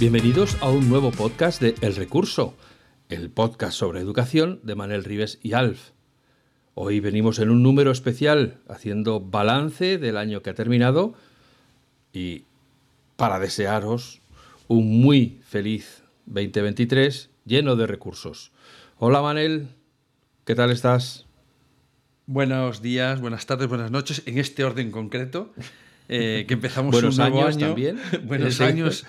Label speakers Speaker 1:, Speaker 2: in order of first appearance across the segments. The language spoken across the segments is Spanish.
Speaker 1: Bienvenidos a un nuevo podcast de El Recurso, el podcast sobre educación de Manel Rives y Alf. Hoy venimos en un número especial haciendo balance del año que ha terminado y para desearos un muy feliz 2023 lleno de recursos. Hola Manel, ¿qué tal estás?
Speaker 2: Buenos días, buenas tardes, buenas noches, en este orden concreto, eh, que empezamos
Speaker 1: Buenos
Speaker 2: un nuevo
Speaker 1: años
Speaker 2: año.
Speaker 1: también.
Speaker 2: Buenos años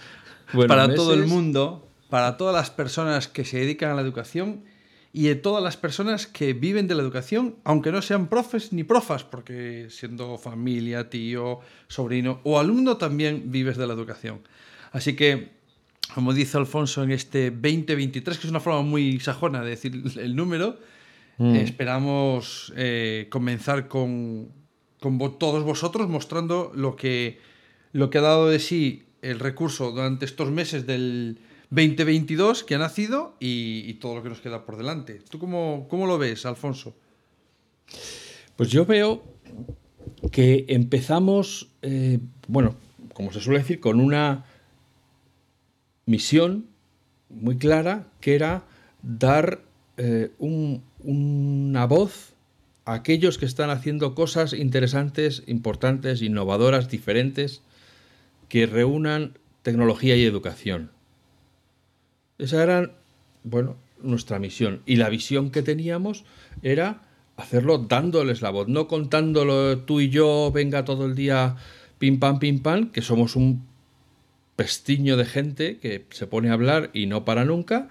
Speaker 1: Buenos
Speaker 2: para todo el mundo, para todas las personas que se dedican a la educación y de todas las personas que viven de la educación, aunque no sean profes ni profas, porque siendo familia, tío, sobrino o alumno también vives de la educación. Así que, como dice Alfonso en este 2023, que es una forma muy sajona de decir el número,
Speaker 1: Mm.
Speaker 2: eh, esperamos eh, comenzar con, todos vosotros mostrando lo que, lo que ha dado de sí el recurso durante estos meses del 2022 que ha nacido y, todo lo que nos queda por delante. ¿Tú cómo, cómo lo ves, Alfonso?
Speaker 1: Pues yo veo que empezamos, eh, bueno, como se suele decir, con una misión muy clara que era dar eh, un- una voz a aquellos que están haciendo cosas interesantes, importantes, innovadoras, diferentes, que reúnan tecnología y educación. Esa era, bueno, nuestra misión. Y la visión que teníamos era hacerlo dándoles la voz, no contándolo tú y yo, venga todo el día pim pam pim pam, que somos un pestiño de gente que se pone a hablar y no para nunca,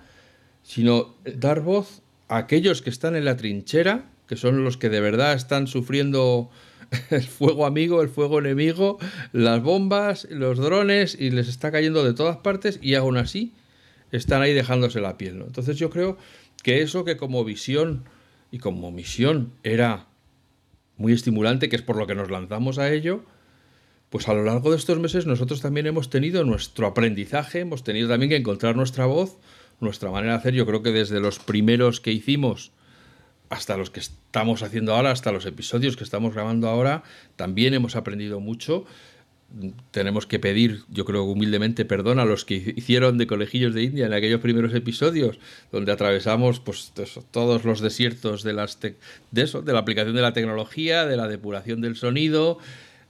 Speaker 1: sino dar voz a aquellos que están en la trinchera, que son los que de verdad están sufriendo el fuego amigo, el fuego enemigo, las bombas, los drones, y les está cayendo de todas partes, y aún así están ahí dejándose la piel. Entonces yo creo que eso que como visión y como misión era muy estimulante, que es por lo que nos lanzamos a ello, pues a lo largo de estos meses nosotros también hemos tenido nuestro aprendizaje, hemos tenido también que encontrar nuestra voz, nuestra manera de hacer. Yo creo que desde los primeros que hicimos hasta los que estamos haciendo ahora, hasta los episodios que estamos grabando ahora, también hemos aprendido mucho. Tenemos que pedir, yo creo humildemente, perdón a los que hicieron de Colegillos de India en aquellos primeros episodios, donde atravesamos pues, todos los desiertos de, las de la aplicación de la tecnología, de la depuración del sonido,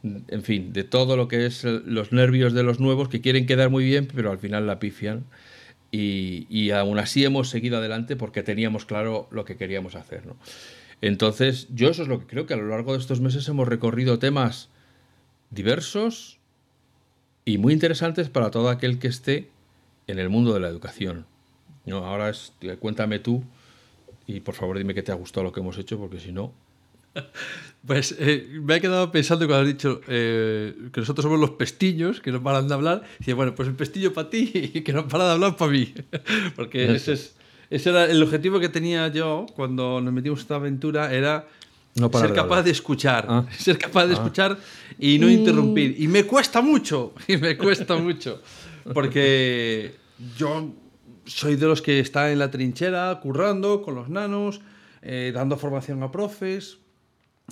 Speaker 1: en fin, de todo lo que es los nervios de los nuevos que quieren quedar muy bien, pero al final la pifian. Y, y aún así hemos seguido adelante porque teníamos claro lo que queríamos hacer. ¿no? Entonces, yo eso es lo que creo que a lo largo de estos meses hemos recorrido temas diversos y muy interesantes para todo aquel que esté en el mundo de la educación. No, ahora es, cuéntame tú y por favor dime que te ha gustado lo que hemos hecho porque si no...
Speaker 2: Pues eh, me he quedado pensando cuando has dicho eh, que nosotros somos los pestillos que no paran de hablar. Dice, bueno, pues el pestillo para ti y que no para de hablar para mí. Porque
Speaker 1: Eso.
Speaker 2: ese, es, ese era el objetivo que tenía yo cuando nos metimos en esta aventura, era
Speaker 1: No parar
Speaker 2: ser
Speaker 1: de
Speaker 2: capaz
Speaker 1: hablar.
Speaker 2: de escuchar.
Speaker 1: Ah.
Speaker 2: Ser capaz de
Speaker 1: Ah.
Speaker 2: escuchar y no interrumpir. Y me cuesta mucho, y me cuesta mucho. Porque yo soy de los que está en la trinchera, currando con los nanos, eh, dando formación a profes,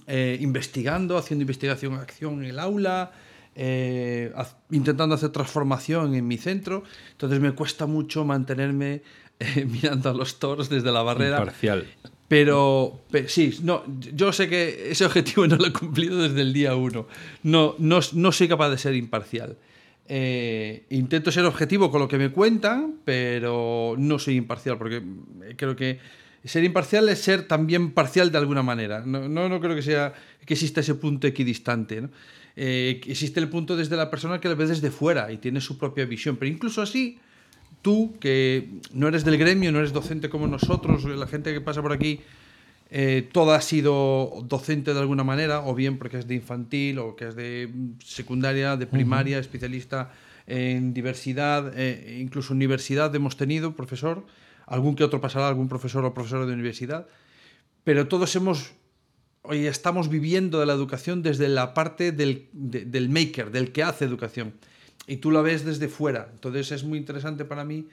Speaker 2: eh, investigando, haciendo investigación acción en el aula, eh, intentando hacer transformación en mi centro. Entonces me cuesta mucho mantenerme eh, mirando a los toros desde la barrera.
Speaker 1: Imparcial.
Speaker 2: Pero, pe- sí, no, yo sé que ese objetivo no lo he cumplido desde el día uno. No, no, no soy capaz de ser imparcial. Eh, intento ser objetivo con lo que me cuentan, pero no soy imparcial, porque creo que ser imparcial es ser también parcial de alguna manera. No, no, no creo que sea que exista ese punto equidistante. ¿no? Eh, existe el punto desde la persona que lo ve desde fuera y tiene su propia visión, pero incluso así tú, que no eres del gremio, no eres docente como nosotros, la gente que pasa por aquí, eh, toda ha sido docente de alguna manera, o bien porque es de infantil, o que es de secundaria, de primaria, especialista en diversidad, eh, incluso universidad hemos tenido, profesor, algún que otro pasará, algún profesor o profesora de universidad, pero todos hemos hoy estamos viviendo de la educación desde la parte del, del, maker, del que hace educación. Y tú la ves desde fuera. Entonces es muy interesante para mí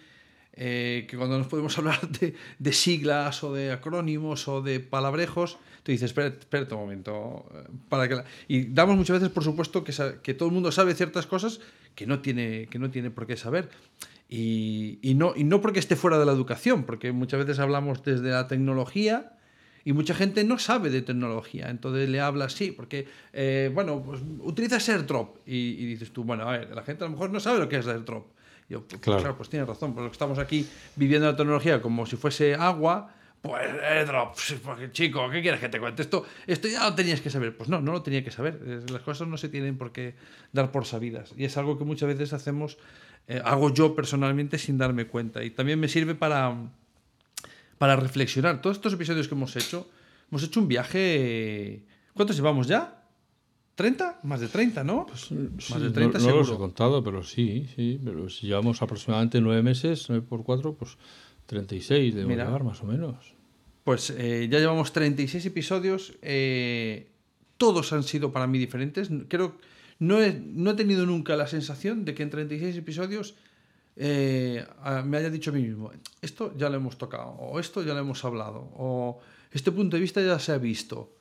Speaker 2: eh, que cuando nos podemos hablar de, siglas o de acrónimos o de palabrejos, tú dices, espera, un momento. Eh, para que Y damos muchas veces, por supuesto, que, que todo el mundo sabe ciertas cosas que no tiene, que no tiene por qué saber. Y, y, no, y no porque esté fuera de la educación, porque muchas veces hablamos desde la tecnología y mucha gente no sabe de tecnología, entonces le habla así, porque, eh, bueno, pues utiliza AirDrop. Y, y, dices tú, bueno, a ver, la gente a lo mejor no sabe lo que es AirDrop. Yo, pues, claro. pues tienes razón, porque estamos aquí viviendo la tecnología como si fuese agua, pues AirDrop, pues, chico, ¿qué quieres que te cuente? Esto, esto ya lo tenías que saber. Pues no, no lo tenía que saber. Las cosas no se tienen por qué dar por sabidas. Y es algo que muchas veces hacemos, eh, hago yo personalmente sin darme cuenta. Y también me sirve para para reflexionar. Todos estos episodios que hemos hecho, hemos hecho un viaje... ¿Cuántos llevamos ya? ¿30? Más de 30, ¿no?
Speaker 1: Pues, Más de 30 no, no los he contado, pero sí, sí. Pero si llevamos aproximadamente nueve meses, 9 por 4, pues 36 de llevar más o menos.
Speaker 2: Pues eh, ya llevamos 36 episodios. Eh, todos han sido para mí diferentes. Creo no he, no he tenido nunca la sensación de que en 36 episodios eh, me haya dicho a mí mismo, esto ya lo hemos tocado, o esto ya lo hemos hablado, o este punto de vista ya se ha visto.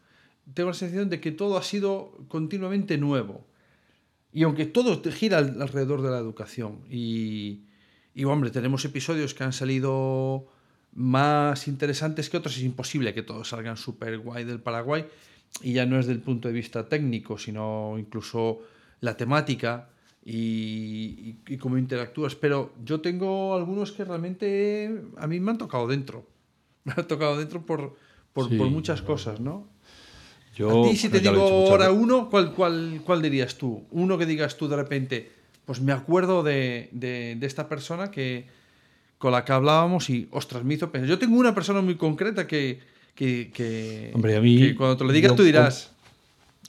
Speaker 2: Tengo la sensación de que todo ha sido continuamente nuevo. Y aunque todo gira alrededor de la educación, y, y hombre, tenemos episodios que han salido más interesantes que otros, es imposible que todos salgan súper guay del Paraguay, y ya no es del punto de vista técnico, sino incluso la temática y, cómo interactúas. Pero yo tengo algunos que realmente a mí me han tocado dentro. Me han tocado dentro por, por, muchas cosas, ¿no? Yo, a ti, si te digo ahora uno, ¿cuál, cuál, ¿cuál dirías tú? Uno que digas tú de repente, pues me acuerdo de, de, esta persona que, con la que hablábamos y, ostras, me hizo pensar. Yo tengo una persona muy concreta que, que, que,
Speaker 1: Hombre, a mí,
Speaker 2: cuando te lo digas tú dirás...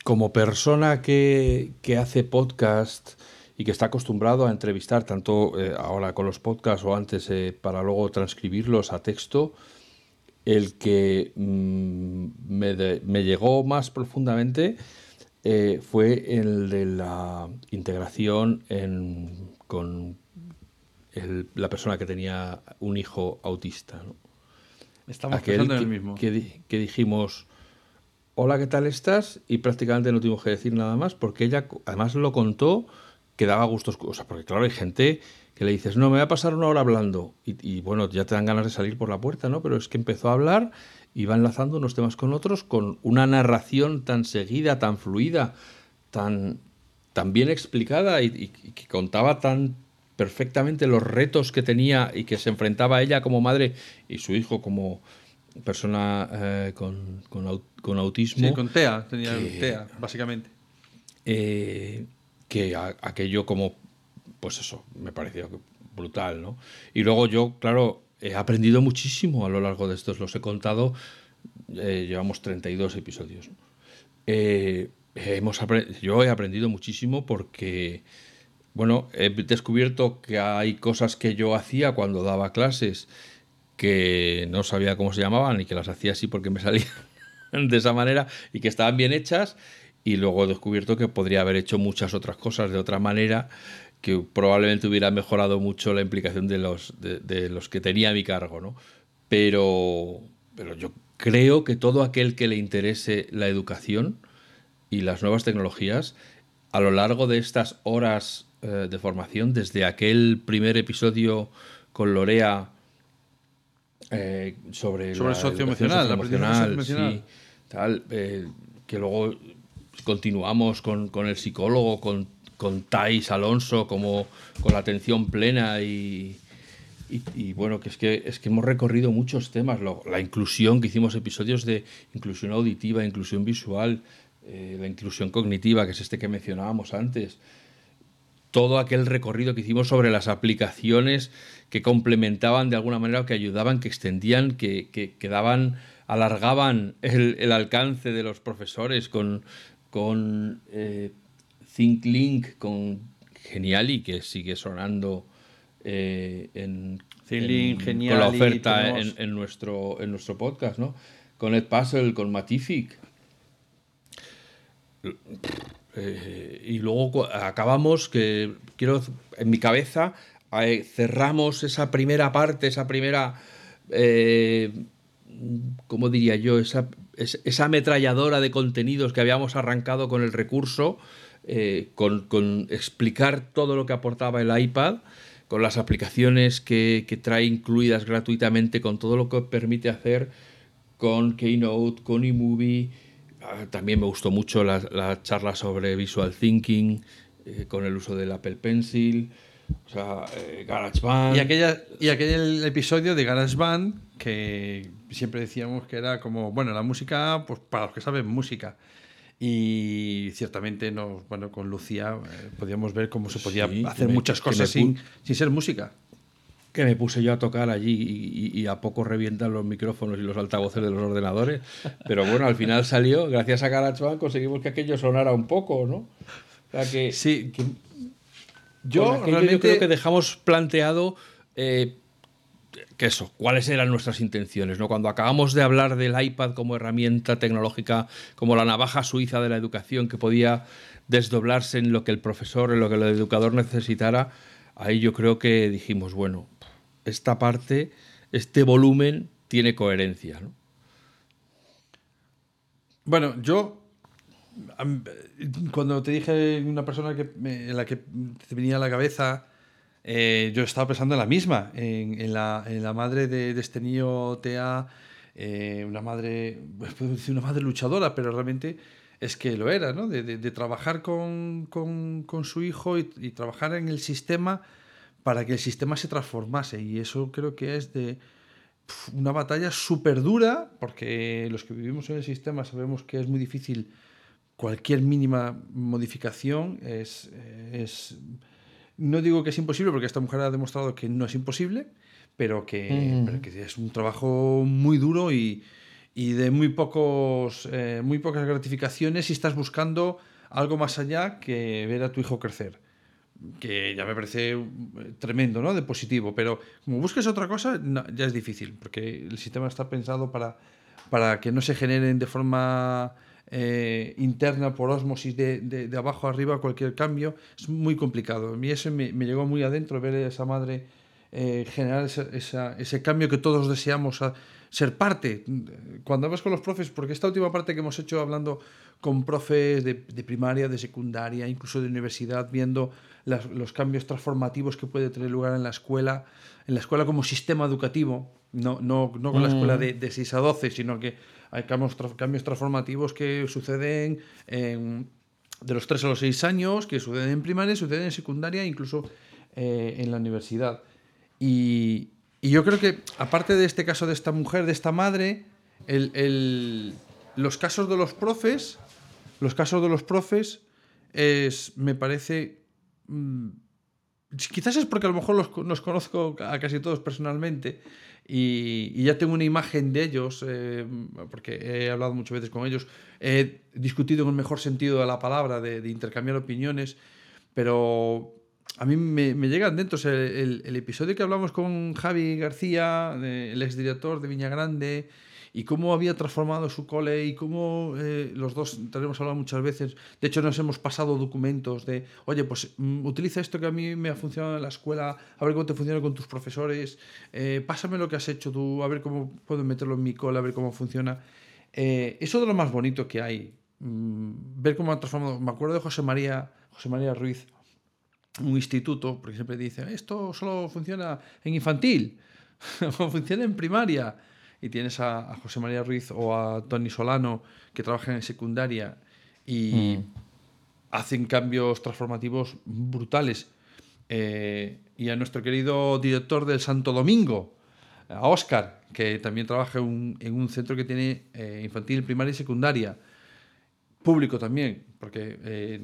Speaker 1: Como persona que, que hace podcast y que está acostumbrado a entrevistar tanto eh, ahora con los podcasts o antes eh, para luego transcribirlos a texto, el que mm, me, llegó más profundamente eh, fue el de la integración con la persona que tenía un hijo autista.
Speaker 2: Estamos pensando en el mismo.
Speaker 1: Que, que dijimos, hola, ¿qué tal estás? Y prácticamente no tuvimos que decir nada más porque ella además lo contó que daba gustos. O sea, porque claro, hay gente que le dices, no, me voy a pasar una hora hablando. Y, bueno, ya te dan ganas de salir por la puerta, ¿no? Pero es que empezó a hablar y va enlazando unos temas con otros con una narración tan seguida, tan fluida, tan, tan bien explicada y, que contaba tan perfectamente los retos que tenía y que se enfrentaba ella como madre y su hijo como persona eh, con, con, autismo.
Speaker 2: Sí, con TEA, tenía TEA, básicamente.
Speaker 1: Eh, que aquello como, pues eso, me pareció brutal, ¿no? Y luego yo, claro, he aprendido muchísimo a lo largo de estos, los he contado, eh, llevamos 32 episodios. Eh, hemos yo he aprendido muchísimo porque, bueno, he descubierto que hay cosas que yo hacía cuando daba clases que no sabía cómo se llamaban y que las hacía así porque me salían de esa manera y que estaban bien hechas y luego he descubierto que podría haber hecho muchas otras cosas de otra manera que probablemente hubiera mejorado mucho la implicación de los, de, los que tenía a mi cargo, ¿no? Pero, pero yo creo que todo aquel que le interese la educación y las nuevas tecnologías, a lo largo de estas horas eh, de formación, desde aquel primer episodio con Lorea eh, sobre,
Speaker 2: sobre el socio emocional,
Speaker 1: la sí, tal, eh, que luego continuamos con, el psicólogo, con, con Thais Alonso, como con la atención plena y, y, bueno, que es que es que hemos recorrido muchos temas, la inclusión, que hicimos episodios de inclusión auditiva, inclusión visual, eh, la inclusión cognitiva, que es este que mencionábamos antes. Todo aquel recorrido que hicimos sobre las aplicaciones que complementaban de alguna manera, que ayudaban, que extendían, que, que, daban, alargaban el, alcance de los profesores con, con eh, ThinkLink, con Geniali, que sigue sonando eh, en, con la oferta en, nuestro, en nuestro podcast, ¿no? Con Edpuzzle, con Matific. Eh, y luego acabamos que quiero en mi cabeza cerramos esa primera parte, esa primera, eh, ¿cómo diría yo? Esa, esa ametralladora de contenidos que habíamos arrancado con el recurso, eh, con, explicar todo lo que aportaba el iPad, con las aplicaciones que, trae incluidas gratuitamente, con todo lo que permite hacer con Keynote, con eMovie. Ah, también me gustó mucho la, charla sobre Visual Thinking, eh, con el uso del Apple Pencil. O sea, eh, GarageBand.
Speaker 2: Y, aquella, y aquel episodio de GarageBand que siempre decíamos que era como, bueno, la música, pues para los que saben música. Y ciertamente nos, bueno, con Lucía eh, podíamos ver cómo se podía hacer muchas cosas sin, sin, ser música.
Speaker 1: Que me puse yo a tocar allí y, a poco revientan los micrófonos y los altavoces de los ordenadores. Pero bueno, al final salió, gracias a GarageBand conseguimos que aquello sonara un poco, ¿no? O sea que,
Speaker 2: sí,
Speaker 1: que yo, realmente... creo que dejamos planteado eh, que eso, cuáles eran nuestras intenciones. ¿no? Cuando acabamos de hablar del iPad como herramienta tecnológica, como la navaja suiza de la educación que podía desdoblarse en lo que el profesor, en lo que el educador necesitara, ahí yo creo que dijimos, bueno, esta parte, este volumen tiene coherencia.
Speaker 2: Bueno, yo cuando te dije una persona que en la que te venía a la cabeza, eh, yo estaba pensando en la misma, en, la, madre de, este niño Tea, eh, una madre, pues una madre luchadora, pero realmente es que lo era, ¿no? De, trabajar con, con, su hijo y, trabajar en el sistema para que el sistema se transformase. Y eso creo que es de una batalla súper dura, porque los que vivimos en el sistema sabemos que es muy difícil cualquier mínima modificación es, es, No digo que es imposible, porque esta mujer ha demostrado que no es imposible, pero que, es un trabajo muy duro y, y de muy, pocos, eh, muy pocas gratificaciones si estás buscando algo más allá que ver a tu hijo crecer. Que ya me parece eh, tremendo, ¿no? De positivo. Pero como busques otra cosa, ya es difícil, porque el sistema está pensado para, para que no se generen de forma eh, interna por osmosis de, de, abajo arriba, cualquier cambio, es muy complicado. A mí eso me, llegó muy adentro ver a esa madre eh, generar ese cambio que todos deseamos ser parte. Cuando hablas con los profes, porque esta última parte que hemos hecho hablando con profes de, de primaria, de secundaria, incluso de universidad, viendo los cambios transformativos que puede tener lugar en la escuela, en la escuela como sistema educativo, no, no, no con la escuela mm. de, de 6 a 12, sino que hay cambios, cambios transformativos que suceden de los 3 a los 6 años, que suceden en primaria, suceden en secundaria, incluso eh, en la universidad. Y, y, yo creo que, aparte de este caso de esta mujer, de esta madre, los casos de los profes, los casos de los profes, es, me parece... Mm, quizás es porque a lo mejor los, los conozco a casi todos personalmente y, ya tengo una imagen de ellos, eh, porque he hablado muchas veces con ellos, he discutido en el mejor sentido de la palabra, de, intercambiar opiniones, pero a mí me, llegan dentro el, episodio que hablamos con Javi García, el exdirector de Viña Grande, y cómo había transformado su cole y cómo eh, los dos tenemos hablado muchas veces. De hecho, nos hemos pasado documentos de, oye, pues mm, utiliza esto que a mí me ha funcionado en la escuela, a ver cómo te funciona con tus profesores, eh, pásame lo que has hecho tú, a ver cómo puedo meterlo en mi cole, a ver cómo funciona. Eh, eso de lo más bonito que hay, mm, ver cómo ha transformado. Me acuerdo de José María, José María Ruiz, un instituto, porque siempre dice, esto solo funciona en infantil, o funciona en primaria y tienes a, José María Ruiz o a Tony Solano que trabajan en secundaria y mm. hacen cambios transformativos brutales. Eh, y a nuestro querido director del Santo Domingo, a Oscar, que también trabaja en un centro que tiene eh, infantil, primaria y secundaria. Público también, porque eh,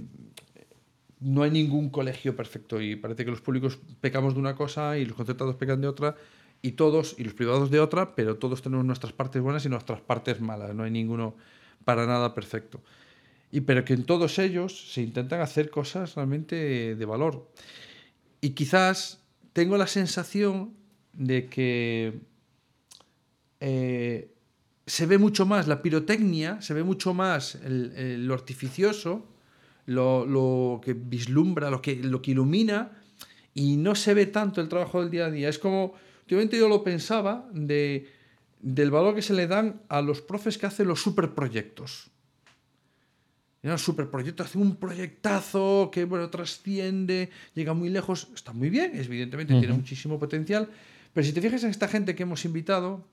Speaker 2: no hay ningún colegio perfecto y parece que los públicos pecamos de una cosa y los concertados pecan de otra y todos, y los privados de otra, pero todos tenemos nuestras partes buenas y nuestras partes malas, no hay ninguno para nada perfecto. Y pero que en todos ellos se intentan hacer cosas realmente de valor. Y quizás tengo la sensación de que eh, se ve mucho más la pirotecnia, se ve mucho más lo artificioso, lo, que vislumbra, lo que, lo que ilumina, y no se ve tanto el trabajo del día a día. Es como, últimamente yo lo pensaba, de, del valor que se le dan a los profes que hacen los superproyectos. Un superproyecto, hace un proyectazo que bueno, trasciende, llega muy lejos, está muy bien, evidentemente tiene muchísimo potencial, pero si te fijas en esta gente que hemos invitado,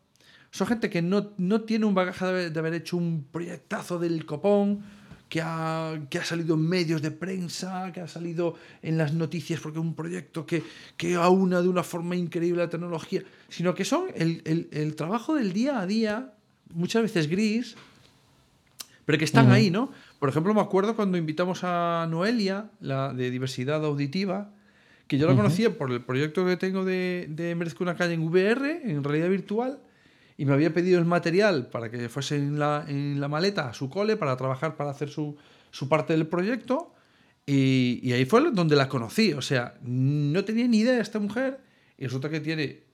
Speaker 2: son gente que no, no tiene un bagaje de haber, hecho un proyectazo del copón, que ha, que ha, salido en medios de prensa, que ha salido en las noticias porque es un proyecto que, que aúna de una forma increíble la tecnología, sino que son el, el, el trabajo del día a día, muchas veces gris, pero que están ahí, ¿no? Por ejemplo, me acuerdo cuando invitamos a Noelia, la de diversidad auditiva, que yo la conocía por el proyecto que tengo de, de Merezco una calle en VR, en realidad virtual, y me había pedido el material para que fuese en la, en la maleta a su cole para trabajar, para hacer su, su parte del proyecto. Y, y, ahí fue donde la conocí. O sea, no tenía ni idea de esta mujer y resulta que tiene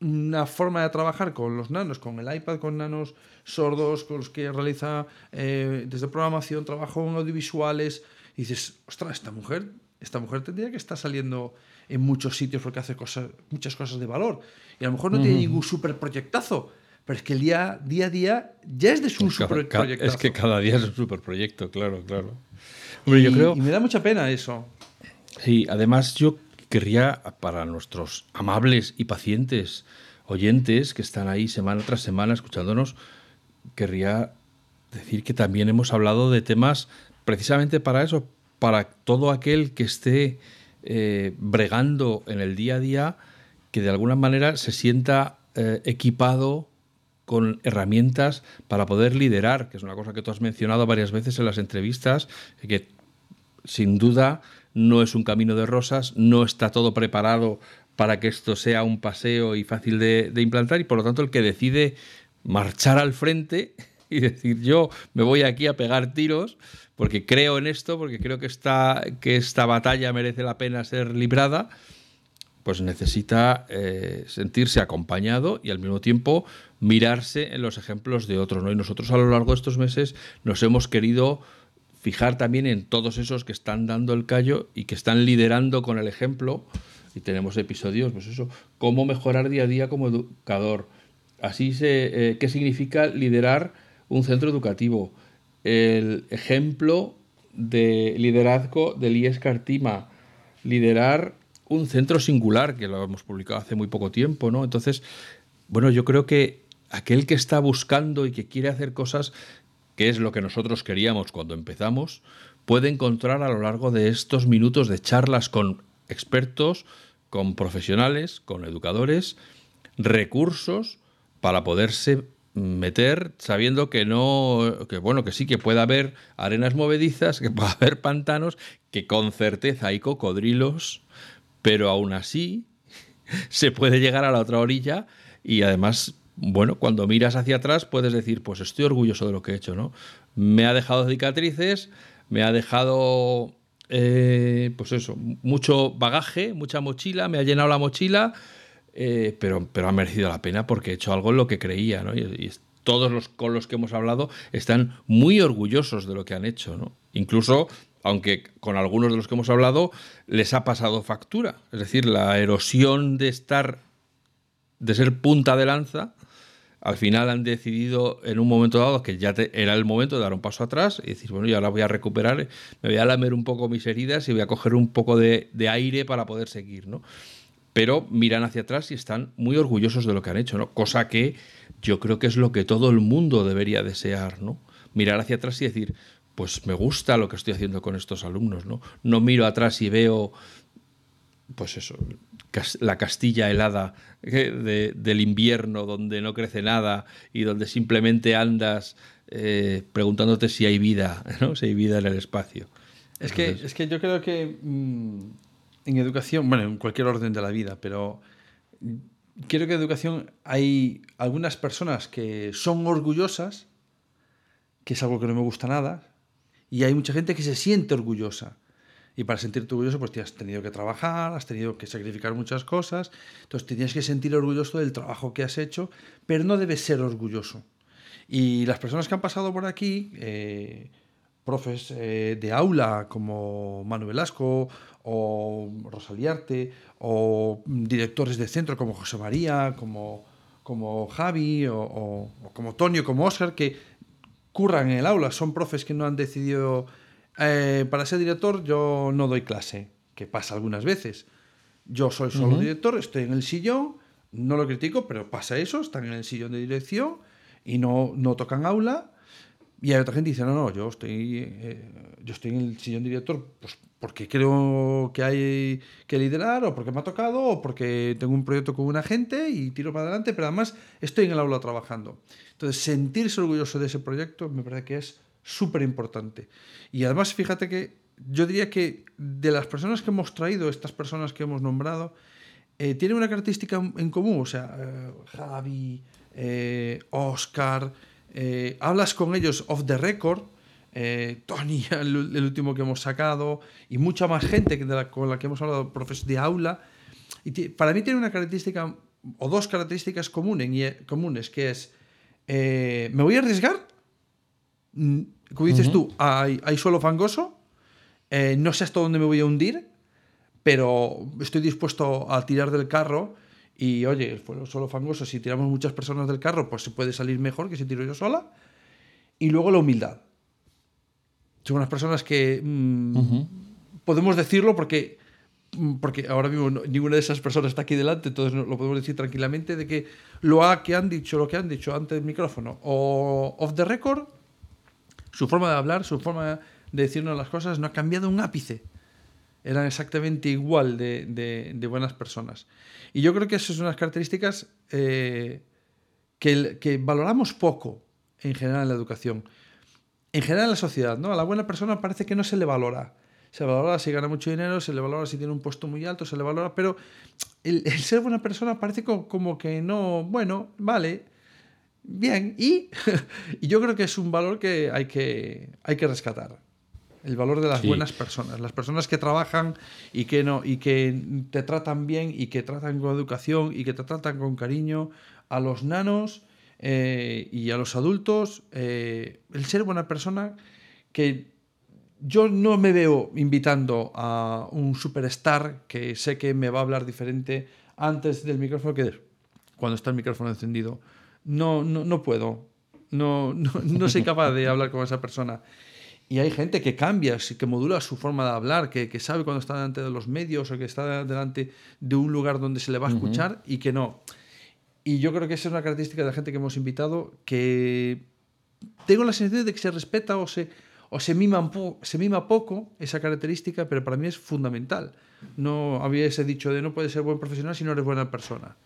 Speaker 2: una forma de trabajar con los nanos, con el iPad, con nanos sordos, con los que realiza eh, desde programación, trabajo en audiovisuales. Y dices, ostras, esta mujer, esta mujer tendría que estar saliendo en muchos sitios porque hace cosas, muchas cosas de valor. Y a lo mejor no tiene ningún super proyectazo, pero es que el día, día a día ya es de su super proyectazo.
Speaker 1: Es que cada día es un super proyecto, claro, claro.
Speaker 2: y, yo creo... y me da mucha pena eso.
Speaker 1: Sí, además yo querría para nuestros amables y pacientes oyentes que están ahí semana tras semana escuchándonos, querría decir que también hemos hablado de temas precisamente para eso, para todo aquel que esté eh, bregando en el día a día que de alguna manera se sienta eh, equipado con herramientas para poder liderar, que es una cosa que tú has mencionado varias veces en las entrevistas, que sin duda no es un camino de rosas, no está todo preparado para que esto sea un paseo y fácil de, de implantar y por lo tanto el que decide marchar al frente y decir yo me voy aquí a pegar tiros, porque creo en esto, porque creo que esta, que esta batalla merece la pena ser librada, pues necesita eh, sentirse acompañado y al mismo tiempo mirarse en los ejemplos de otros. ¿no? Y nosotros a lo largo de estos meses nos hemos querido fijar también en todos esos que están dando el callo y que están liderando con el ejemplo. Y tenemos episodios, pues eso, cómo mejorar día a día como educador. Así se, eh, qué significa liderar un centro educativo el ejemplo de liderazgo del IES Cartima, liderar un centro singular, que lo hemos publicado hace muy poco tiempo, ¿no? Entonces, bueno, yo creo que aquel que está buscando y que quiere hacer cosas, que es lo que nosotros queríamos cuando empezamos, puede encontrar a lo largo de estos minutos de charlas con expertos, con profesionales, con educadores, recursos para poderse meter sabiendo que no, que bueno, que sí, que puede haber arenas movedizas, que puede haber pantanos, que con certeza hay cocodrilos, pero aún así se puede llegar a la otra orilla y además, bueno, cuando miras hacia atrás puedes decir, pues estoy orgulloso de lo que he hecho, ¿no? Me ha dejado cicatrices, me ha dejado, eh, pues eso, mucho bagaje, mucha mochila, me ha llenado la mochila, eh, pero, pero ha merecido la pena porque he hecho algo en lo que creía, ¿no? Y, todos los con los que hemos hablado están muy orgullosos de lo que han hecho, ¿no? Incluso, aunque con algunos de los que hemos hablado les ha pasado factura. Es decir, la erosión de estar, de ser punta de lanza, al final han decidido en un momento dado que ya era el momento de dar un paso atrás y decir, bueno, y ahora voy a recuperar, me voy a lamer un poco mis heridas y voy a coger un poco de aire para poder seguir, ¿no? Pero miran hacia atrás y están muy orgullosos de lo que han hecho, ¿no? Cosa que yo creo que es lo que todo el mundo debería desear, ¿no? Mirar hacia atrás y decir, pues me gusta lo que estoy haciendo con estos alumnos, ¿no? No miro atrás y veo, pues eso, la Castilla helada eh, del invierno, donde no crece nada y donde simplemente andas eh, preguntándote si hay vida, ¿no? Si hay vida en el espacio.
Speaker 2: Es, que, es que yo creo que mm, en educación, bueno, en cualquier orden de la vida, pero quiero que en educación hay algunas personas que son orgullosas, que es algo que no me gusta nada, y hay mucha gente que se siente orgullosa. Y para sentirte orgulloso, pues te has tenido que trabajar, has tenido que sacrificar muchas cosas. Entonces te tienes que sentir orgulloso del trabajo que has hecho, pero no debes ser orgulloso. Y las personas que han pasado por aquí, eh, profes eh, de aula como Manu Velasco o Rosaliarte, o directores de centro como José María, como, como Javi, o, como Tonio, como Oscar, que curran en el aula, son profes que no han decidido, eh, para ser director yo no doy clase, que pasa algunas veces. Yo soy solo director, estoy en el sillón, no lo critico, pero pasa eso, están en el sillón de dirección y no, no tocan aula. Y hay otra gente que dice, no, no, yo estoy, eh, yo estoy en el sillón director pues, porque creo que hay que liderar, o porque me ha tocado, o porque tengo un proyecto con una gente y tiro para adelante, pero además estoy en el aula trabajando. Entonces, sentirse orgulloso de ese proyecto me parece que es súper importante. Y además, fíjate que yo diría que de las personas que hemos traído, estas personas que hemos nombrado, eh, tienen una característica en común, o sea, eh, Javi, Oscar, eh, hablas con ellos off the record, eh, Tony, el, último que hemos sacado, y mucha más gente con la que hemos hablado, profes de aula. Y para mí tiene una característica, o dos características comunes, comunes que es, eh, ¿me voy a arriesgar? Mm, como dices tú, hay, hay, suelo fangoso, no sé hasta dónde me voy a hundir, pero estoy dispuesto a tirar del carro y oye, fue solo fangoso, si tiramos muchas personas del carro, pues se puede salir mejor que si tiro yo sola. Y luego la humildad. Son unas personas que mm, podemos decirlo porque, mm, porque ahora mismo ninguna de esas personas está aquí delante, entonces lo podemos decir tranquilamente de que lo que han dicho, lo que han dicho antes del micrófono o off the record, su forma de hablar, su forma de decirnos las cosas no ha cambiado un ápice eran exactamente igual de, buenas personas. Y yo creo que esas son unas características eh, que, valoramos poco en general en la educación. En general en la sociedad, ¿no? A la buena persona parece que no se le valora. Se valora si gana mucho dinero, se le valora si tiene un puesto muy alto, se le valora, pero el, ser buena persona parece como, que no, bueno, vale, bien, y, y yo creo que es un valor que hay que, hay que rescatar el valor de las buenas personas, las personas que trabajan y que no y que te tratan bien y que tratan con educación y que te tratan con cariño a los nanos eh, y a los adultos, eh, el ser buena persona que yo no me veo invitando a un superstar que sé que me va a hablar diferente antes del micrófono que cuando está el micrófono encendido. No, no, no puedo. No, no, no soy capaz de hablar con esa persona. Y hay gente que cambia, que modula su forma de hablar, que, sabe cuando está delante de los medios o que está delante de un lugar donde se le va a escuchar y que no. Y yo creo que esa es una característica de la gente que hemos invitado que tengo la sensación de que se respeta o se, o se, mima, se mima poco esa característica, pero para mí es fundamental. No había ese dicho de no puedes ser buen profesional si no eres buena persona.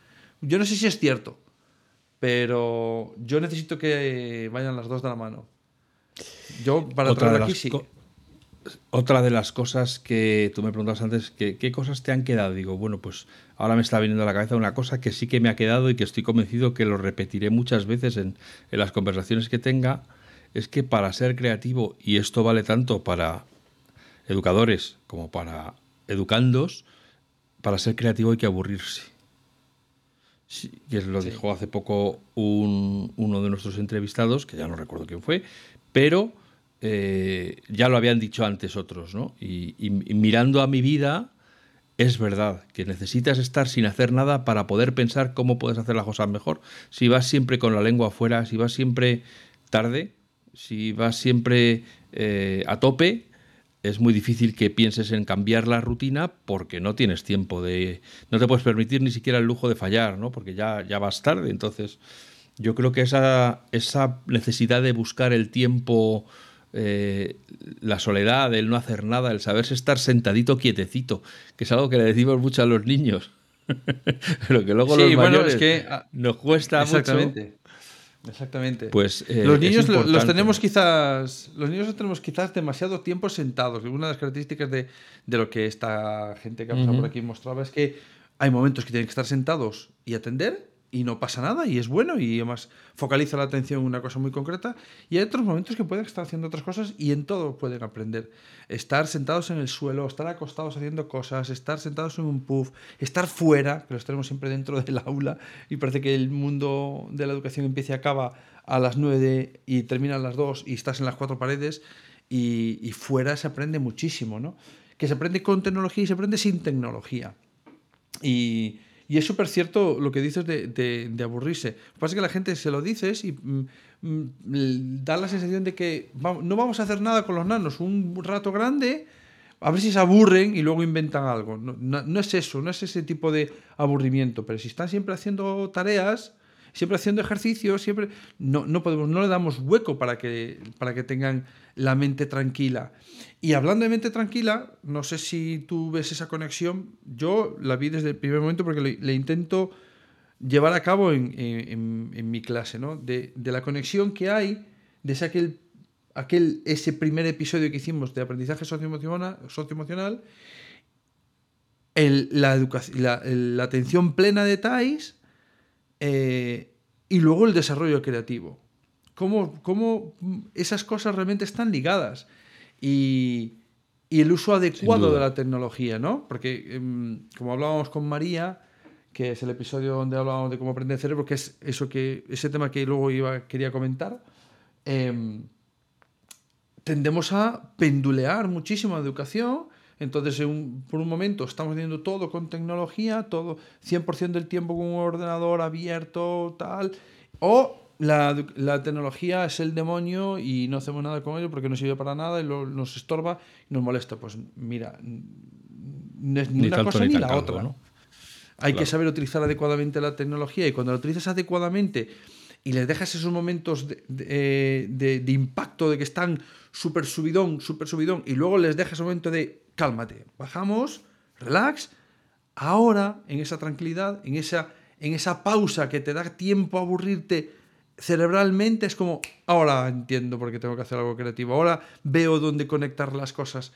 Speaker 2: Yo no sé si es cierto, pero yo necesito que vayan las dos de la mano. Yo, para
Speaker 1: otra de, aquí, sí. Otra de las cosas que tú me preguntabas antes, que, ¿qué cosas te han quedado? Digo, bueno, pues ahora me está viniendo a la cabeza una cosa que sí que me ha quedado y que estoy convencido que lo repetiré muchas veces en, en las conversaciones que tenga, es que para ser creativo, y esto vale tanto para educadores como para educandos, para ser creativo hay que aburrirse. Sí, que lo dijo hace poco un, uno de nuestros entrevistados, que ya no recuerdo quién fue, pero eh, ya lo habían dicho antes otros, ¿no? Y, mirando a mi vida, es verdad que necesitas estar sin hacer nada para poder pensar cómo puedes hacer las cosas mejor. Si vas siempre con la lengua afuera, si vas siempre tarde, si vas siempre eh, a tope, es muy difícil que pienses en cambiar la rutina porque no tienes tiempo de... No te puedes permitir ni siquiera el lujo de fallar, ¿no? Porque ya, ya vas tarde. Entonces, yo creo que esa, esa necesidad de buscar el tiempo, eh, la soledad, el no hacer nada, el saberse estar sentadito quietecito, que es algo que le decimos mucho a los niños, pero que luego los mayores que, ah, nos cuesta mucho.
Speaker 2: Exactamente.
Speaker 1: Pues eh,
Speaker 2: los niños lo- los tenemos quizás. Los niños los tenemos quizás demasiado tiempo sentados. Una de las características de, de lo que esta gente que ha pasado por aquí mostraba es que hay momentos que tienen que estar sentados y atender y no pasa nada y es bueno y además focaliza la atención en una cosa muy concreta y hay otros momentos que pueden estar haciendo otras cosas y en todo pueden aprender. Estar sentados en el suelo, estar acostados haciendo cosas, estar sentados en un puff, estar fuera, que los tenemos siempre dentro del aula y parece que el mundo de la educación empieza y acaba a las 9 y termina a las 2 y estás en las cuatro paredes y, y fuera se aprende muchísimo, ¿no? Que se aprende con tecnología y se aprende sin tecnología. Y, y es súper cierto lo que dices de, aburrirse. Lo que pasa es que la gente se lo dices y mm, mm, da la sensación de que no vamos a hacer nada con los nanos un rato grande, a ver si se aburren y luego inventan algo. No- no es eso, no es ese tipo de aburrimiento. Pero si están siempre haciendo tareas, siempre haciendo ejercicios, siempre no, no podemos, no le damos hueco para que, para que tengan la mente tranquila. Y hablando de mente tranquila, no sé si tú ves esa conexión, yo la vi desde el primer momento porque le, intento llevar a cabo en, en- en- mi clase, ¿no? De, de la conexión que hay desde aquel, aquel, ese primer episodio que hicimos de aprendizaje socioemocional, socioemocional el- la, la, el- la atención plena de TAIS eh, y luego el desarrollo creativo. Cómo, cómo esas cosas realmente están ligadas. Y, y el uso adecuado de la tecnología, ¿no? Porque, em, como hablábamos con María, que es el episodio donde hablábamos de cómo aprender el cerebro, que es eso que, ese tema que luego iba, quería comentar, em, tendemos a pendulear muchísimo la educación. Entonces, un- por un momento estamos haciendo todo con tecnología, todo 100% del tiempo con un ordenador abierto, tal. O la, la tecnología es el demonio y no hacemos nada con ello porque no sirve para nada y lo- nos estorba y nos molesta. Pues mira, no es ni,
Speaker 1: Ni
Speaker 2: una
Speaker 1: tanto
Speaker 2: cosa
Speaker 1: ni
Speaker 2: la otra.
Speaker 1: ¿no?
Speaker 2: Hay que saber utilizar adecuadamente la tecnología y cuando la utilizas adecuadamente y les dejas esos momentos de, de- eh, de- de impacto de que están súper subidón, súper subidón y luego les dejas un momento de cálmate, bajamos, relax, ahora en esa tranquilidad, en esa, en esa pausa que te da tiempo a aburrirte cerebralmente, es como, ahora entiendo por qué tengo que hacer algo creativo, ahora veo dónde conectar las cosas.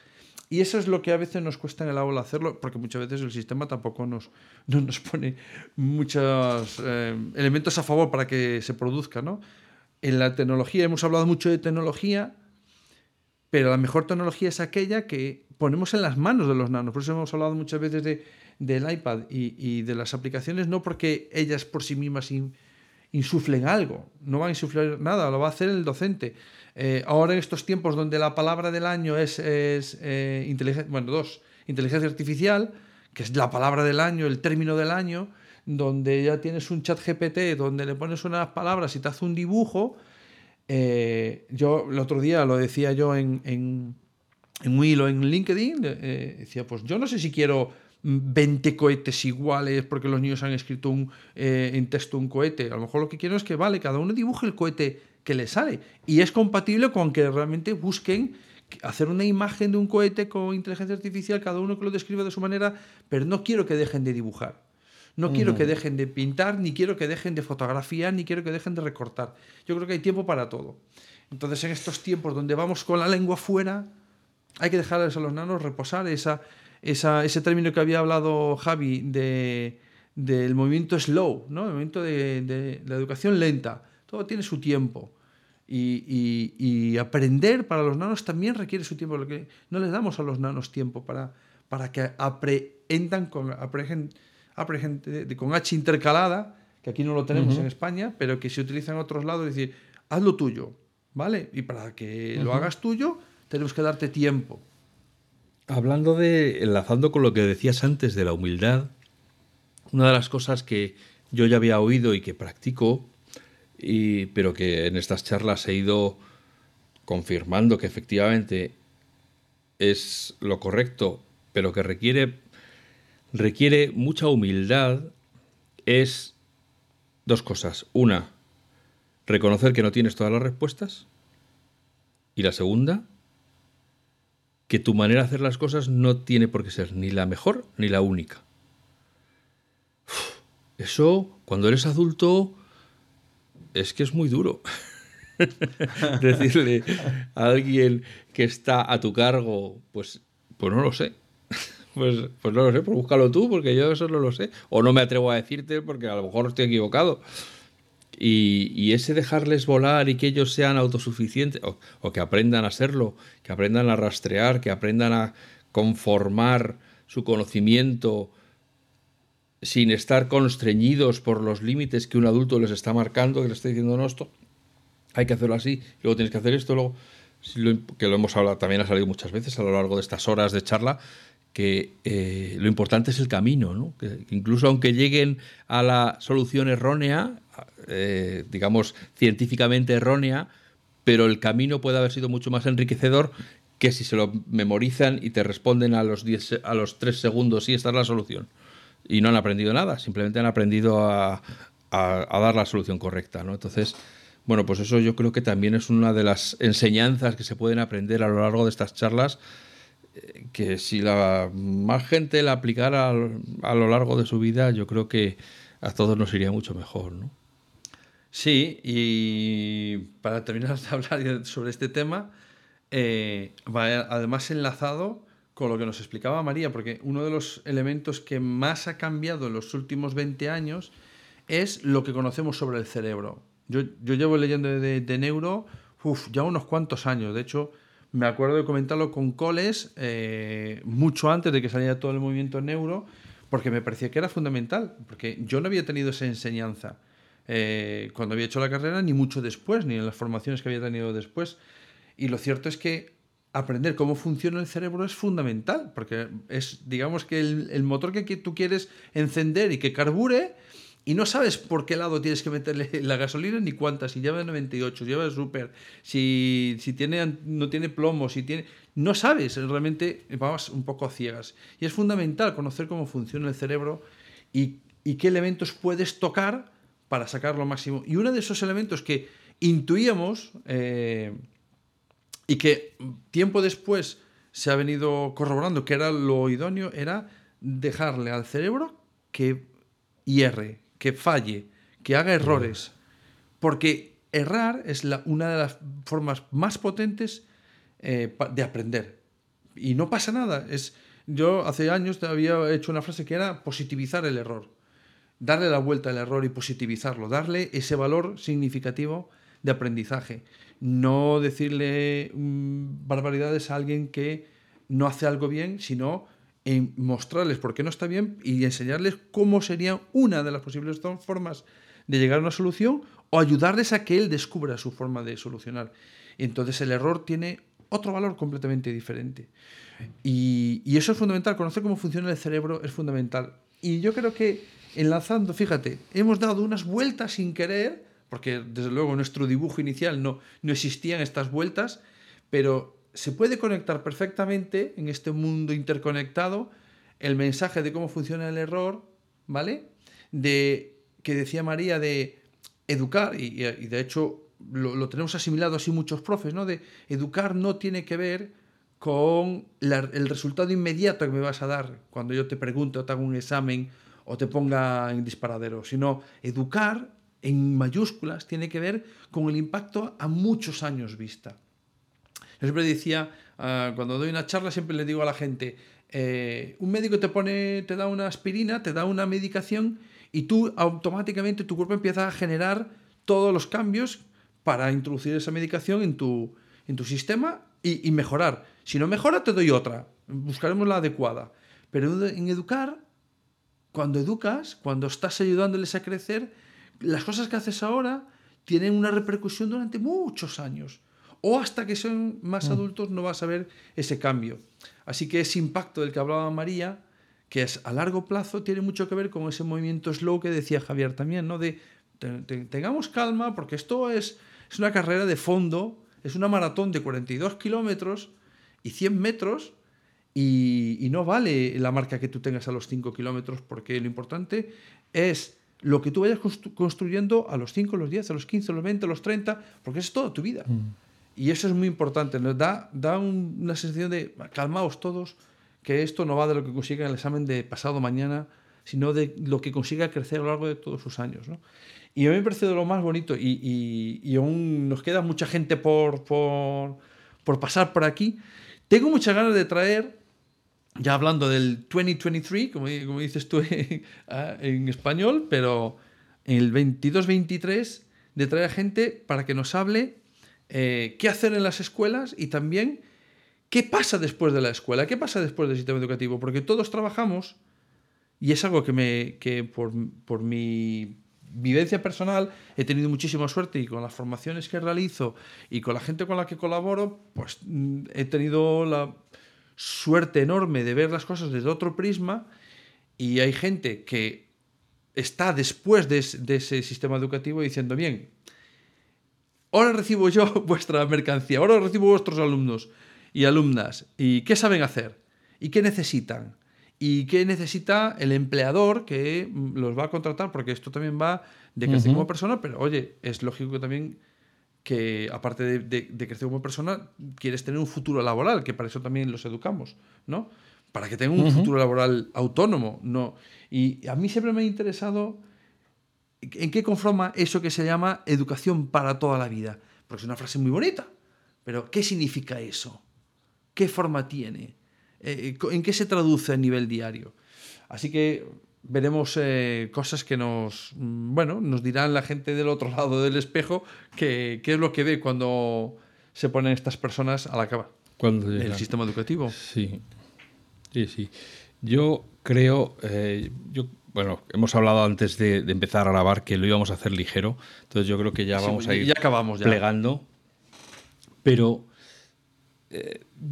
Speaker 2: Y eso es lo que a veces nos cuesta en el aula hacerlo, porque muchas veces el sistema tampoco nos, no nos pone muchos eh, elementos a favor para que se produzca. ¿no? En la tecnología, hemos hablado mucho de tecnología, pero la mejor tecnología es aquella que ponemos en las manos de los nanos. Por eso hemos hablado muchas veces de, del iPad y, de las aplicaciones, no porque ellas por sí mismas in- insuflen algo, no van a insuflar nada, lo va a hacer el docente. Eh, ahora en estos tiempos donde la palabra del año es, es eh, inteligencia, bueno, dos, inteligencia artificial, que es la palabra del año, el término del año, donde ya tienes un chat GPT, donde le pones unas palabras y te hace un dibujo, eh, yo el otro día lo decía yo en, en un hilo en LinkedIn, eh, decía, pues yo no sé si quiero mm, 20 cohetes iguales porque los niños han escrito un, eh, en texto un cohete. A lo mejor lo que quiero es que, vale, cada uno dibuje el cohete que le sale. Y es compatible con que realmente busquen hacer una imagen de un cohete con inteligencia artificial, cada uno que lo describa de su manera, pero no quiero que dejen de dibujar. No quiero que dejen de pintar, ni quiero que dejen de fotografiar, ni quiero que dejen de recortar. Yo creo que hay tiempo para todo. Entonces, en estos tiempos donde vamos con la lengua fuera, hay que dejarles a los nanos reposar esa, esa- ese término que había hablado Javi de, del movimiento slow, ¿no? el movimiento de, de la educación lenta. Todo tiene su tiempo. Y, y- y aprender para los nanos también requiere su tiempo. Lo que no les damos a los nanos tiempo para, para que aprendan con, aprehen- aprehen- con H intercalada, que aquí no lo tenemos en España, pero que se utiliza en otros lados, es decir, haz lo tuyo, ¿vale? Y para que lo hagas tuyo, tenemos que darte tiempo.
Speaker 1: Hablando de, enlazando con lo que decías antes de la humildad, una de las cosas que yo ya había oído y que practico, y, pero que en estas charlas he ido confirmando que efectivamente es lo correcto, pero que requiere, requiere mucha humildad, es dos cosas. Una, reconocer que no tienes todas las respuestas. Y la segunda, que tu manera de hacer las cosas no tiene por qué ser ni la mejor ni la única. Eso, cuando eres adulto, es que es muy duro. Decirle a alguien que está a tu cargo, pues, pues no lo sé. Pues, pues no lo sé, pues búscalo tú, porque yo eso no lo sé. O no me atrevo a decirte porque a lo mejor estoy equivocado. Y, ese dejarles volar y que ellos sean autosuficientes, o, que aprendan a serlo, que aprendan a rastrear, que aprendan a conformar su conocimiento sin estar constreñidos por los límites que un adulto les está marcando, que les está diciendo, no, esto hay que hacerlo así, luego tienes que hacer esto, luego, que lo hemos hablado, también ha salido muchas veces a lo largo de estas horas de charla, que eh, lo importante es el camino, ¿no? que, incluso aunque lleguen a la solución errónea, eh, digamos científicamente errónea, pero el camino puede haber sido mucho más enriquecedor que si se lo memorizan y te responden a los, diez, a los tres segundos, sí, esta es la solución. Y no han aprendido nada, simplemente han aprendido a, a, dar la solución correcta. ¿no? Entonces, bueno, pues eso yo creo que también es una de las enseñanzas que se pueden aprender a lo largo de estas charlas, eh, que si la más gente la aplicara a lo largo de su vida, yo creo que a todos nos iría mucho mejor, ¿no?
Speaker 2: Sí, y para terminar de hablar sobre este tema, eh, va además enlazado con lo que nos explicaba María, porque uno de los elementos que más ha cambiado en los últimos 20 años es lo que conocemos sobre el cerebro. Yo, llevo leyendo de, neuro ya unos cuantos años. De hecho, me acuerdo de comentarlo con Coles eh, mucho antes de que saliera todo el movimiento neuro, porque me parecía que era fundamental, porque yo no había tenido esa enseñanza eh, cuando había hecho la carrera, ni mucho después, ni en las formaciones que había tenido después. Y lo cierto es que aprender cómo funciona el cerebro es fundamental, porque es, digamos que el, el motor que tú quieres encender y que carbure, y no sabes por qué lado tienes que meterle la gasolina ni cuántas, si lleva 98, si lleva super, si, si tiene, no tiene plomo, si tiene... No sabes, realmente vas un poco a ciegas. Y es fundamental conocer cómo funciona el cerebro y, y qué elementos puedes tocar para sacar lo máximo. Y uno de esos elementos que intuíamos eh, y que tiempo después se ha venido corroborando que era lo idóneo, era dejarle al cerebro que hierre, que falle, que haga errores. Porque errar es la, una de las formas más potentes eh, de aprender. Y no pasa nada. Es, yo hace años había hecho una frase que era positivizar el error. Darle la vuelta al error y positivizarlo. Darle ese valor significativo de aprendizaje. No decirle mm, barbaridades a alguien que no hace algo bien, sino mostrarles por qué no está bien y enseñarles cómo sería una de las posibles formas de llegar a una solución o ayudarles a que él descubra su forma de solucionar. Entonces el error tiene otro valor completamente diferente. Y, eso es fundamental, conocer cómo funciona el cerebro es fundamental. Y yo creo que enlazando, fíjate, hemos dado unas vueltas sin querer, porque desde luego nuestro dibujo inicial no, no existían estas vueltas, pero se puede conectar perfectamente en este mundo interconectado el mensaje de cómo funciona el error, ¿vale? De que decía María de educar, y, de hecho lo, tenemos asimilado así muchos profes, ¿no? De educar no tiene que ver con el resultado inmediato que me vas a dar cuando yo te pregunto, te hago un examen o te ponga en disparadero, sino educar en mayúsculas tiene que ver con el impacto a muchos años vista. Yo siempre decía, ah, cuando doy una charla, siempre le digo a la gente, eh, un médico te pone, te da una aspirina, te da una medicación y tú automáticamente tu cuerpo empieza a generar todos los cambios para introducir esa medicación en tu, en tu sistema y, mejorar. Si no mejora, te doy otra. Buscaremos la adecuada. Pero en educar, cuando educas, cuando estás ayudándoles a crecer, las cosas que haces ahora tienen una repercusión durante muchos años o hasta que son más mm. adultos no vas a ver ese cambio. Así que ese impacto del que hablaba María, que es a largo plazo, tiene mucho que ver con ese movimiento slow que decía Javier también, ¿no? De tengamos calma porque esto es, es una carrera de fondo, es una maratón de 42 kilómetros y 100 metros y, y, no vale la marca que tú tengas a los 5 kilómetros porque lo importante es lo que tú vayas construyendo a los 5, los 10, a los 15, a los 20, a los 30, porque es toda tu vida. Mm. Y eso es muy importante, nos da, da una sensación de calmaos todos, que esto no va de lo que consiga el examen de pasado mañana, sino de lo que consiga crecer a lo largo de todos sus años. ¿no? Y a mí me parece de lo más bonito y, y, aún nos queda mucha gente por, por, por pasar por aquí. Tengo muchas ganas de traer, ya hablando del 2023, como, como dices tú en, español, pero el 22-23, de traer a gente para que nos hable eh, qué hacer en las escuelas y también qué pasa después de la escuela, qué pasa después del sistema educativo, porque todos trabajamos y es algo que, me, que por, por mi vivencia personal he tenido muchísima suerte y con las formaciones que realizo y con la gente con la que colaboro, pues mm, he tenido la suerte enorme de ver las cosas desde otro prisma y hay gente que está después de, ese sistema educativo diciendo, bien, ahora recibo yo vuestra mercancía, ahora recibo vuestros alumnos y alumnas, ¿y qué saben hacer? ¿Y qué necesitan? ¿Y qué necesita el empleador que mm, los va a contratar? Porque esto también va de crecer como persona, pero oye, es lógico que también que aparte de, crecer como persona, quieres tener un futuro laboral, que para eso también los educamos, ¿no? Para que tengan un futuro laboral autónomo, ¿no? Y a mí siempre me ha interesado en qué conforma eso que se llama educación para toda la vida. Porque es una frase muy bonita, pero ¿qué significa eso? ¿Qué forma tiene? Eh, ¿En qué se traduce a nivel diario? Así que veremos eh, cosas que nos, mm, bueno, nos dirán la gente del otro lado del espejo qué es lo que ve cuando se ponen estas personas a la cama.
Speaker 1: Cuando
Speaker 2: el sistema educativo.
Speaker 1: Sí, sí, sí. Yo creo, eh, yo, bueno, hemos hablado antes de, empezar a grabar que lo íbamos a hacer ligero, entonces yo creo que ya vamos a ir
Speaker 2: ya acabamos
Speaker 1: plegando. Pero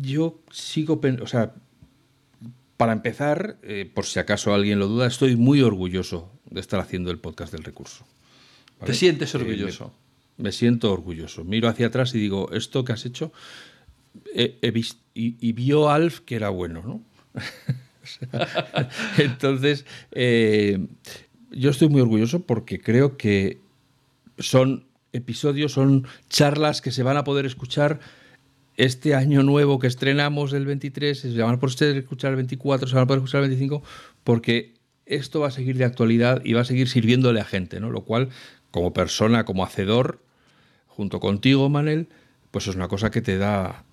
Speaker 1: yo sigo, o sea, para empezar, eh, por si acaso alguien lo duda, estoy muy orgulloso de estar haciendo el podcast del recurso.
Speaker 2: ¿Te sientes eh, orgulloso?
Speaker 1: me, siento orgulloso. Miro hacia atrás y digo, esto que has hecho, he, visto, y, vio Alf que era bueno, ¿no? entonces, eh, yo estoy muy orgulloso porque creo que son episodios, son charlas que se van a poder escuchar este año nuevo que estrenamos el 23, se van a poder escuchar el 24, se van a poder escuchar el 25, porque esto va a seguir de actualidad y va a seguir sirviéndole a gente, ¿no? Lo cual, como persona, como hacedor, junto contigo, Manel, pues es una cosa que te da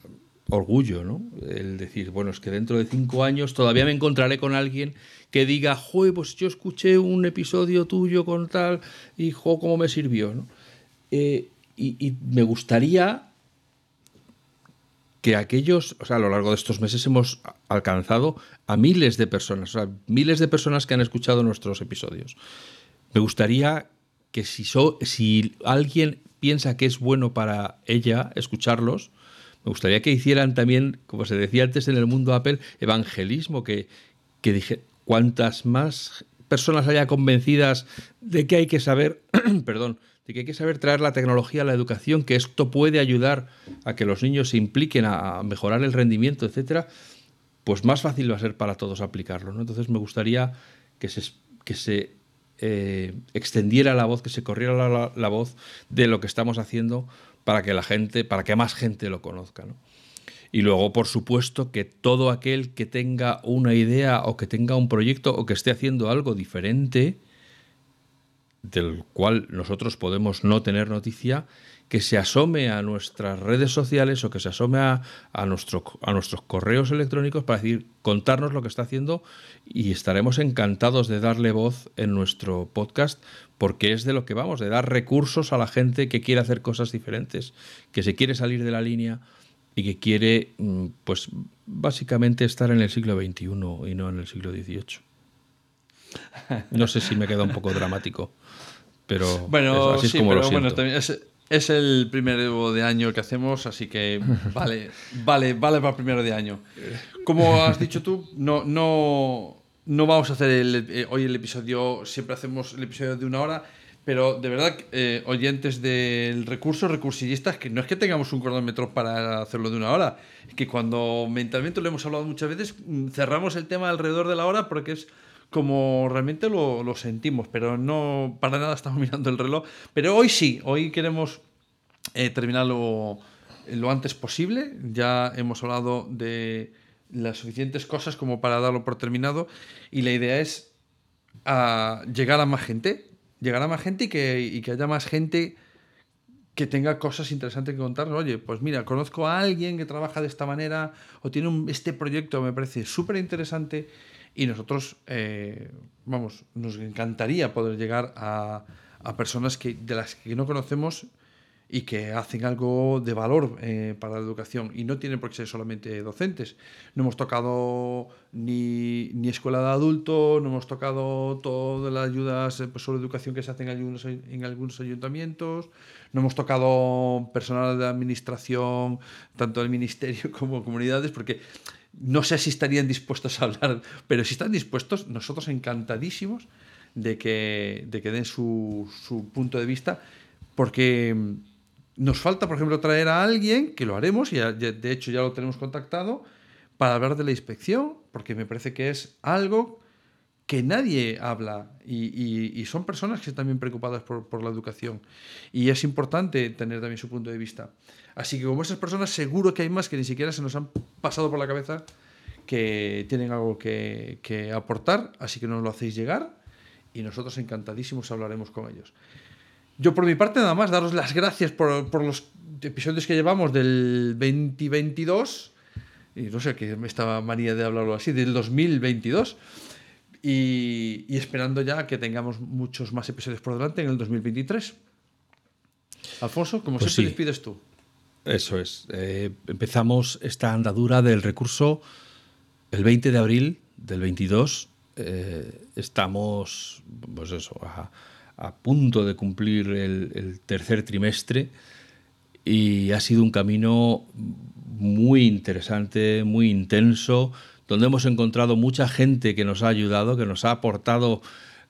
Speaker 1: orgullo, ¿no? El decir, bueno, es que dentro de cinco años todavía me encontraré con alguien que diga, joder, pues yo escuché un episodio tuyo con tal y, jo, cómo me sirvió, ¿no? Eh, y me gustaría que aquellos, o sea, a lo largo de estos meses hemos alcanzado a miles de personas, miles de personas que han escuchado nuestros episodios. Me gustaría que si, si alguien piensa que es bueno para ella escucharlos, me gustaría que hicieran también, como se decía antes en el mundo Apple, evangelismo, que, que dije, cuantas más personas haya convencidas de que hay que saber, perdón, de que hay que saber traer la tecnología a la educación, que esto puede ayudar a que los niños se impliquen a, mejorar el rendimiento, etcétera, pues más fácil va a ser para todos aplicarlo. ¿no? Entonces me gustaría que se, que se eh, extendiera la voz, que se corriera la, voz de lo que estamos haciendo para que la gente, para que más gente lo conozca. Y luego, por supuesto, que todo aquel que tenga una idea o que tenga un proyecto o que esté haciendo algo diferente, del cual nosotros podemos no tener noticia, que se asome a nuestras redes sociales o que se asome a, nuestro, a nuestros correos electrónicos para decir, contarnos lo que está haciendo y estaremos encantados de darle voz en nuestro podcast porque es de lo que vamos, de dar recursos a la gente que quiere hacer cosas diferentes, que se quiere salir de la línea y que quiere, mm, pues básicamente estar en el siglo XXI y no en el siglo XVIII. No sé si me queda un poco dramático. Pero
Speaker 2: bueno, así es como lo bueno, es, el primero de año que hacemos, así que vale, vale, vale para el primero de año. Como has dicho tú, no, no, no vamos a hacer eh, hoy el episodio, siempre hacemos el episodio de una hora, pero de verdad, eh, oyentes del recurso, recursillistas, que no es que tengamos un cronómetro para hacerlo de una hora, es que cuando mentalmente lo hemos hablado muchas veces, mm, cerramos el tema alrededor de la hora porque es como realmente lo, sentimos, pero no para nada estamos mirando el reloj. Pero hoy sí, hoy queremos eh, terminarlo lo antes posible. Ya hemos hablado de las suficientes cosas como para darlo por terminado y la idea es ah, llegar a más gente, llegar a más gente y que, haya más gente que tenga cosas interesantes que contarnos. Oye, pues mira, conozco a alguien que trabaja de esta manera o tiene un, este proyecto, me parece súper interesante y nosotros, eh, vamos, nos encantaría poder llegar a, a, personas que, de las que no conocemos y que hacen algo de valor eh, para la educación y no tienen por qué ser solamente docentes. No hemos tocado ni, ni escuela de adultos, no hemos tocado todas las ayudas eh, pues, sobre educación que se hacen en algunos, en algunos ayuntamientos, no hemos tocado personal de administración, tanto del ministerio como comunidades, porque no sé si estarían dispuestos a hablar, pero si están dispuestos, nosotros encantadísimos de que, de que den su, su punto de vista, porque nos falta, por ejemplo, traer a alguien, que lo haremos, y de hecho ya lo tenemos contactado, para hablar de la inspección, porque me parece que es algo que nadie habla y, son personas que están también preocupadas por, la educación. Y es importante tener también su punto de vista. Así que como esas personas seguro que hay más que ni siquiera se nos han pasado por la cabeza que tienen algo que, aportar, así que nos lo hacéis llegar y nosotros encantadísimos hablaremos con ellos. Yo por mi parte nada más, daros las gracias por, los episodios que llevamos del 2022, y no sé, que me estaba manía de hablarlo así, del 2022, y, y, esperando ya que tengamos muchos más episodios por delante en el 2023. Alfonso, como pues siempre, sí. despides tú.
Speaker 1: Eso es. Eh, empezamos esta andadura del recurso el 20 de abril del 22. Eh, estamos, pues eso, a a punto de cumplir el, tercer trimestre y ha sido un camino muy interesante, muy intenso, donde hemos encontrado mucha gente que nos ha ayudado, que nos ha aportado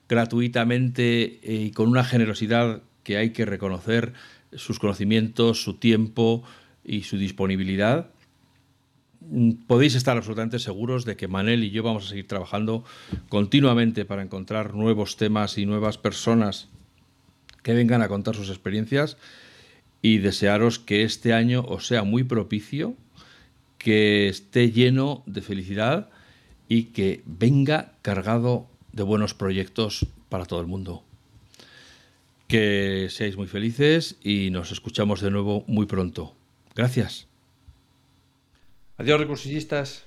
Speaker 1: gratuitamente y con una generosidad que hay que reconocer sus conocimientos, su tiempo y su disponibilidad. Mm, podéis estar absolutamente seguros de que Manel y yo vamos a seguir trabajando continuamente para encontrar nuevos temas y nuevas personas que vengan a contar sus experiencias y desearos que este año os sea muy propicio, que esté lleno de felicidad y que venga cargado de buenos proyectos para todo el mundo. Que seáis muy felices y nos escuchamos de nuevo muy pronto. Gracias.
Speaker 2: Adiós, recursillistas.